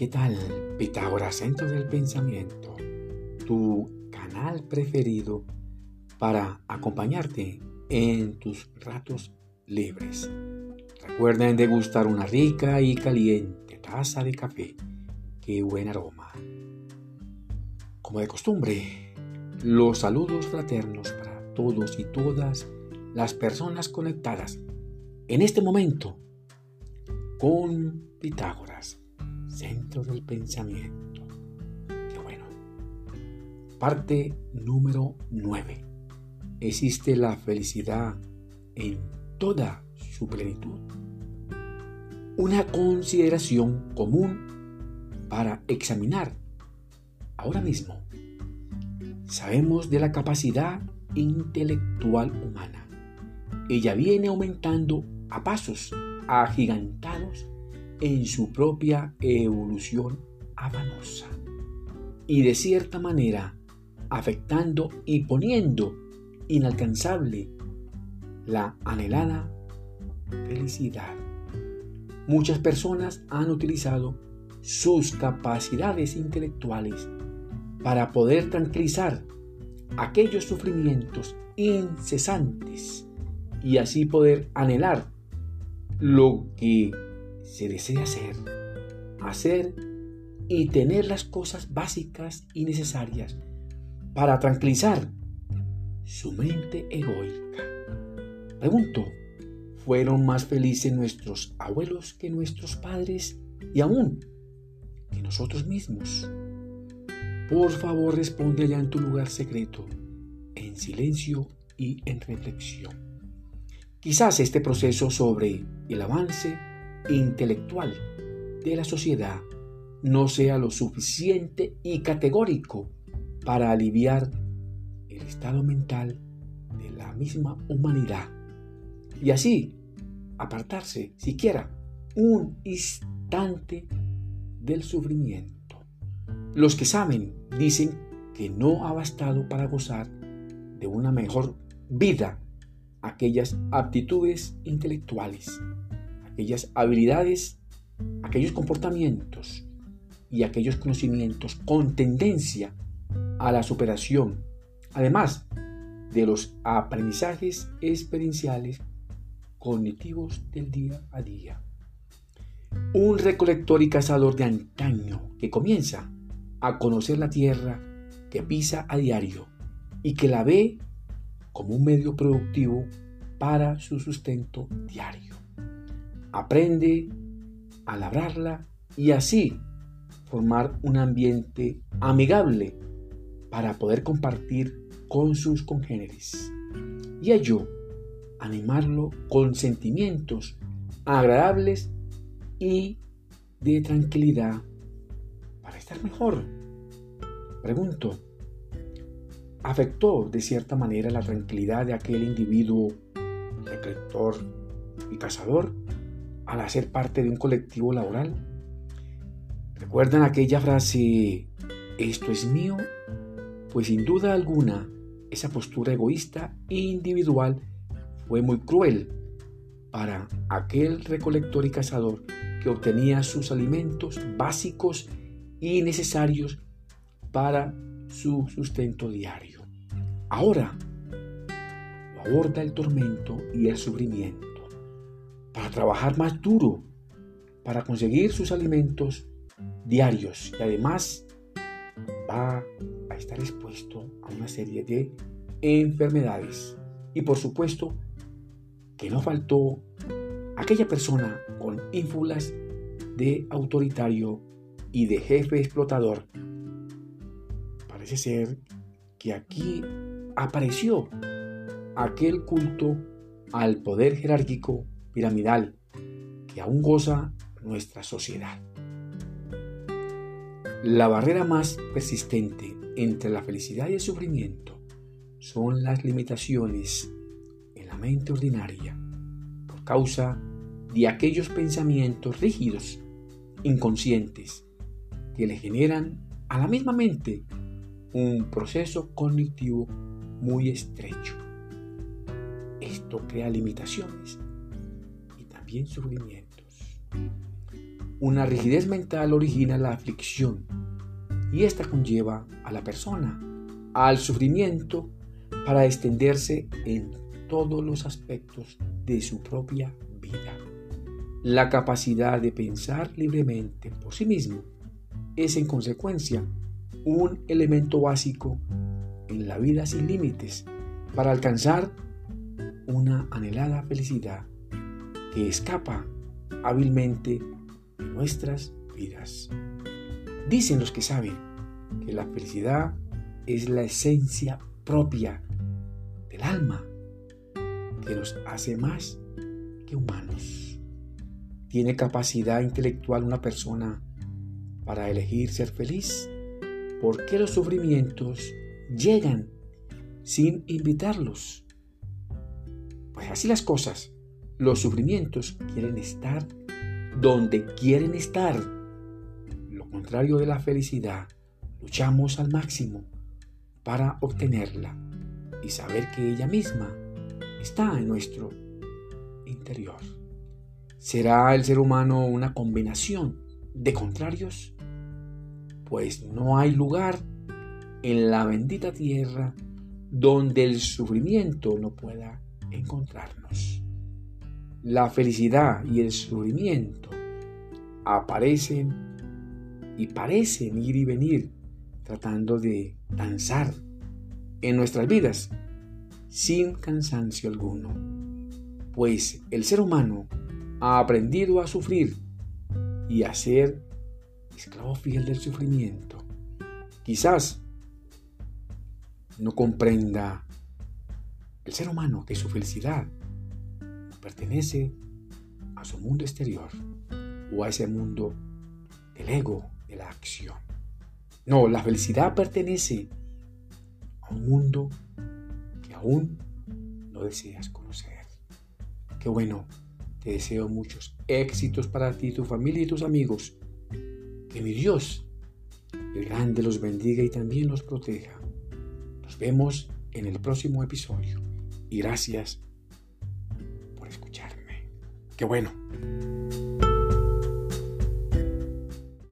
¿Qué tal? Pitágoras, Centro del Pensamiento, tu canal preferido para acompañarte en tus ratos libres. Recuerden degustar una rica y caliente taza de café. ¡Qué buen aroma! Como de costumbre, los saludos fraternos para todos y todas las personas conectadas en este momento con Pitágoras centro del pensamiento. Qué bueno. Parte número 9. Existe la felicidad en toda su plenitud. Una consideración común para examinar ahora mismo. Sabemos de la capacidad intelectual humana. Ella viene aumentando a pasos agigantados en su propia evolución afanosa y de cierta manera afectando y poniendo inalcanzable la anhelada felicidad. Muchas personas han utilizado sus capacidades intelectuales para poder tranquilizar aquellos sufrimientos incesantes y así poder anhelar lo que se desea hacer, hacer y tener las cosas básicas y necesarias para tranquilizar su mente egoica. Pregunto, ¿fueron más felices nuestros abuelos que nuestros padres y aún que nosotros mismos? Por favor, responde allá en tu lugar secreto, en silencio y en reflexión. Quizás este proceso sobre el avance intelectual de la sociedad no sea lo suficiente y categórico para aliviar el estado mental de la misma humanidad y así apartarse siquiera un instante del sufrimiento. Los que saben dicen que no ha bastado para gozar de una mejor vida aquellas aptitudes intelectuales aquellas habilidades, aquellos comportamientos y aquellos conocimientos con tendencia a la superación, además de los aprendizajes experienciales cognitivos del día a día. Un recolector y cazador de antaño que comienza a conocer la tierra que pisa a diario y que la ve como un medio productivo para su sustento diario aprende a labrarla y así formar un ambiente amigable para poder compartir con sus congéneres y ello animarlo con sentimientos agradables y de tranquilidad para estar mejor. Pregunto, ¿afectó de cierta manera la tranquilidad de aquel individuo, rector y cazador? Al hacer parte de un colectivo laboral? ¿Recuerdan aquella frase, esto es mío? Pues sin duda alguna, esa postura egoísta e individual fue muy cruel para aquel recolector y cazador que obtenía sus alimentos básicos y necesarios para su sustento diario. Ahora lo aborda el tormento y el sufrimiento para trabajar más duro, para conseguir sus alimentos diarios y además va a estar expuesto a una serie de enfermedades. Y por supuesto que no faltó aquella persona con ínfulas de autoritario y de jefe explotador. Parece ser que aquí apareció aquel culto al poder jerárquico piramidal que aún goza nuestra sociedad. La barrera más persistente entre la felicidad y el sufrimiento son las limitaciones en la mente ordinaria por causa de aquellos pensamientos rígidos, inconscientes, que le generan a la misma mente un proceso cognitivo muy estrecho. Esto crea limitaciones sufrimientos. una rigidez mental origina la aflicción y esta conlleva a la persona al sufrimiento para extenderse en todos los aspectos de su propia vida. La capacidad de pensar libremente por sí mismo es en consecuencia un elemento básico en la vida sin límites para alcanzar una anhelada felicidad que escapa hábilmente de nuestras vidas. Dicen los que saben que la felicidad es la esencia propia del alma que nos hace más que humanos. ¿Tiene capacidad intelectual una persona para elegir ser feliz? ¿Por qué los sufrimientos llegan sin invitarlos? Pues así las cosas. Los sufrimientos quieren estar donde quieren estar. Lo contrario de la felicidad, luchamos al máximo para obtenerla y saber que ella misma está en nuestro interior. ¿Será el ser humano una combinación de contrarios? Pues no hay lugar en la bendita tierra donde el sufrimiento no pueda encontrarnos. La felicidad y el sufrimiento aparecen y parecen ir y venir tratando de danzar en nuestras vidas sin cansancio alguno, pues el ser humano ha aprendido a sufrir y a ser esclavo fiel del sufrimiento. Quizás no comprenda el ser humano que su felicidad pertenece a su mundo exterior o a ese mundo del ego, de la acción. No, la felicidad pertenece a un mundo que aún no deseas conocer. Qué bueno, te deseo muchos éxitos para ti, tu familia y tus amigos. Que mi Dios, el grande, los bendiga y también los proteja. Nos vemos en el próximo episodio. Y gracias Qué bueno.